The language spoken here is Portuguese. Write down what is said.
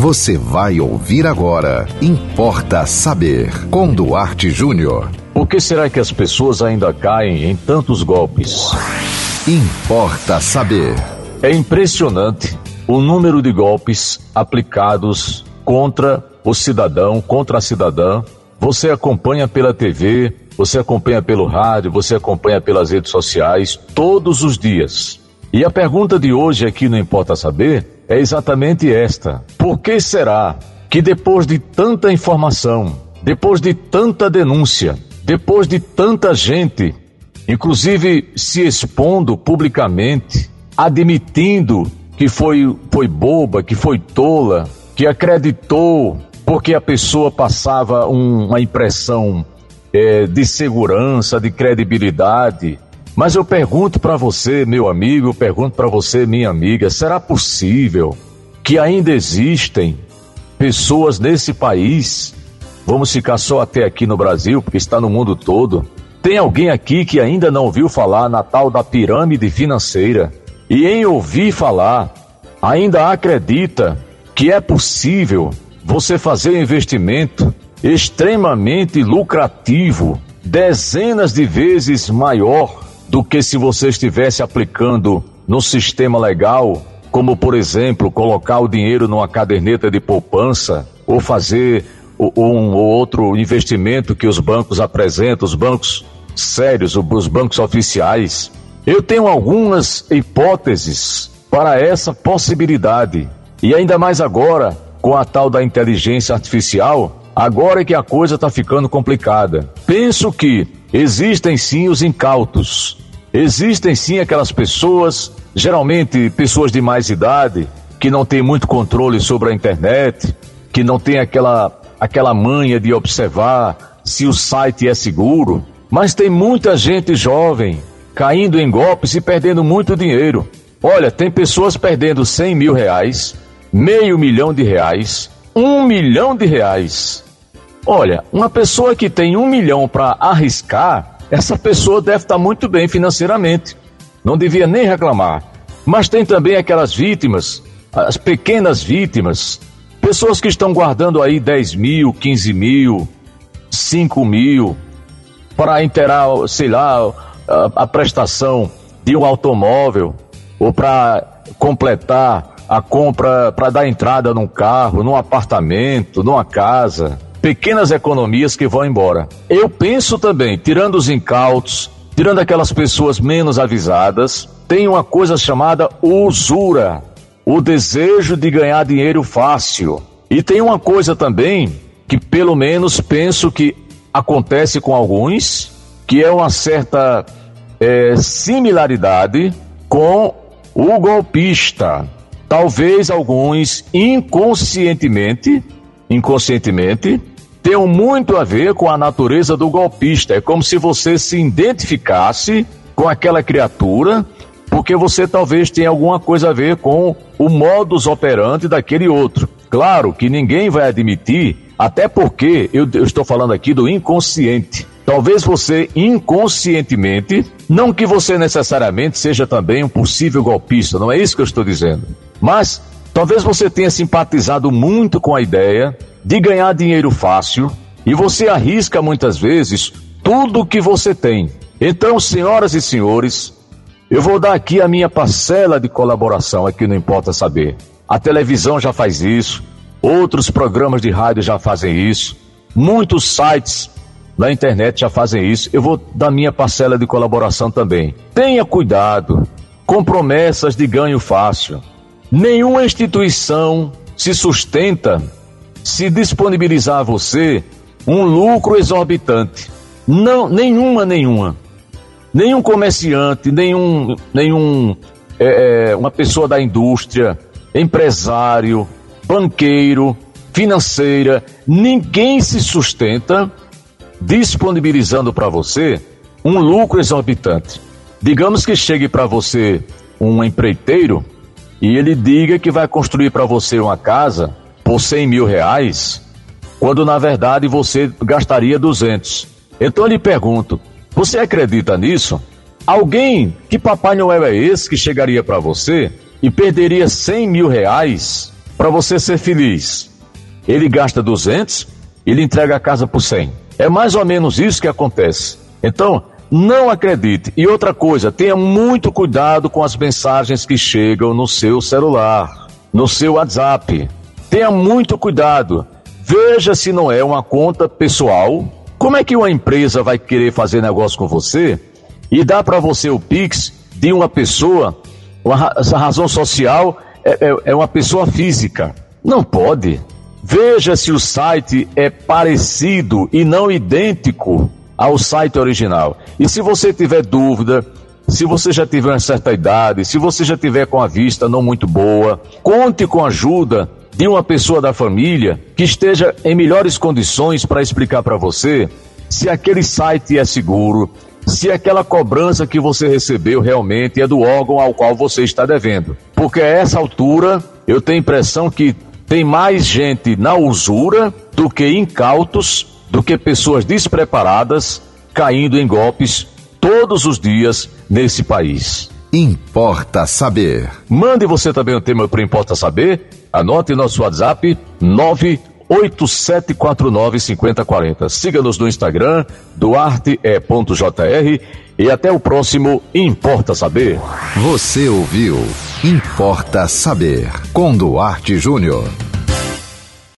Você vai ouvir agora. Importa saber. Com Duarte Júnior. Por que será que as pessoas ainda caem em tantos golpes? Importa saber. É impressionante o número de golpes aplicados contra o cidadão, contra a cidadã. Você acompanha pela TV, você acompanha pelo rádio, você acompanha pelas redes sociais todos os dias. E a pergunta de hoje aqui no Importa Saber é exatamente esta: por que será que depois de tanta informação, depois de tanta denúncia, depois de tanta gente, inclusive se expondo publicamente, admitindo que foi, foi boba, que foi tola, que acreditou porque a pessoa passava um, uma impressão é, de segurança, de credibilidade. Mas eu pergunto para você, meu amigo, eu pergunto para você, minha amiga, será possível que ainda existem pessoas nesse país? Vamos ficar só até aqui no Brasil, porque está no mundo todo. Tem alguém aqui que ainda não ouviu falar na tal da pirâmide financeira e em ouvir falar ainda acredita que é possível você fazer um investimento extremamente lucrativo, dezenas de vezes maior do que se você estivesse aplicando no sistema legal, como por exemplo, colocar o dinheiro numa caderneta de poupança ou fazer um ou outro investimento que os bancos apresentam, os bancos sérios, os bancos oficiais. Eu tenho algumas hipóteses para essa possibilidade. E ainda mais agora, com a tal da inteligência artificial, agora é que a coisa está ficando complicada. Penso que existem sim os incautos, existem sim aquelas pessoas, geralmente pessoas de mais idade, que não têm muito controle sobre a internet, que não têm aquela, aquela manha de observar se o site é seguro, mas tem muita gente jovem caindo em golpes e perdendo muito dinheiro. Olha, tem pessoas perdendo 100 mil reais, meio milhão de reais, um milhão de reais. Olha, uma pessoa que tem um milhão para arriscar, essa pessoa deve estar muito bem financeiramente. Não devia nem reclamar. Mas tem também aquelas vítimas, as pequenas vítimas, pessoas que estão guardando aí 10 mil, 15 mil, 5 mil, para inteirar, sei lá, a, a prestação de um automóvel, ou para completar a compra para dar entrada num carro, num apartamento, numa casa. Pequenas economias que vão embora. Eu penso também, tirando os incautos, tirando aquelas pessoas menos avisadas, tem uma coisa chamada usura, o desejo de ganhar dinheiro fácil. E tem uma coisa também que pelo menos penso que acontece com alguns, que é uma certa é, similaridade com o golpista. Talvez alguns inconscientemente, inconscientemente, tenham muito a ver com a natureza do golpista. É como se você se identificasse com aquela criatura, porque você talvez tenha alguma coisa a ver com o modus operandi daquele outro. Claro que ninguém vai admitir, até porque eu, eu estou falando aqui do inconsciente. Talvez você inconscientemente, não que você necessariamente seja também um possível golpista, não é isso que eu estou dizendo. Mas talvez você tenha simpatizado muito com a ideia de ganhar dinheiro fácil e você arrisca muitas vezes tudo o que você tem. Então, senhoras e senhores, eu vou dar aqui a minha parcela de colaboração, aqui não importa saber. A televisão já faz isso, outros programas de rádio já fazem isso, muitos sites na internet já fazem isso. Eu vou dar minha parcela de colaboração também. Tenha cuidado com promessas de ganho fácil. Nenhuma instituição se sustenta se disponibilizar a você um lucro exorbitante. Não, nenhuma, nenhuma. Nenhum comerciante, nenhum, nenhum é, é uma pessoa da indústria, empresário, banqueiro, financeira, ninguém se sustenta disponibilizando para você um lucro exorbitante. Digamos que chegue para você um empreiteiro e ele diga que vai construir para você uma casa por 100 mil reais, quando na verdade você gastaria 200. Então eu lhe pergunto: você acredita nisso? Alguém, que Papai Noel é esse que chegaria para você e perderia 100 mil reais para você ser feliz. Ele gasta 200, ele entrega a casa por 100. É mais ou menos isso que acontece. Então, não acredite. E outra coisa, tenha muito cuidado com as mensagens que chegam no seu celular, no seu WhatsApp. Tenha muito cuidado. Veja se não é uma conta pessoal. Como é que uma empresa vai querer fazer negócio com você e dá para você o Pix de uma pessoa? Uma, essa razão social é, é, é uma pessoa física. Não pode. Veja se o site é parecido e não idêntico ao site original. E se você tiver dúvida, se você já tiver uma certa idade, se você já tiver com a vista não muito boa, conte com a ajuda de uma pessoa da família que esteja em melhores condições para explicar para você se aquele site é seguro, se aquela cobrança que você recebeu realmente é do órgão ao qual você está devendo. Porque a essa altura eu tenho a impressão que tem mais gente na usura do que incautos, do que pessoas despreparadas caindo em golpes todos os dias nesse país. Importa saber. Mande você também o tema para Importa Saber. Anote nosso WhatsApp 987495040. Siga-nos no Instagram, duarte.jr e até o próximo Importa Saber. Você ouviu Importa Saber com Duarte Júnior.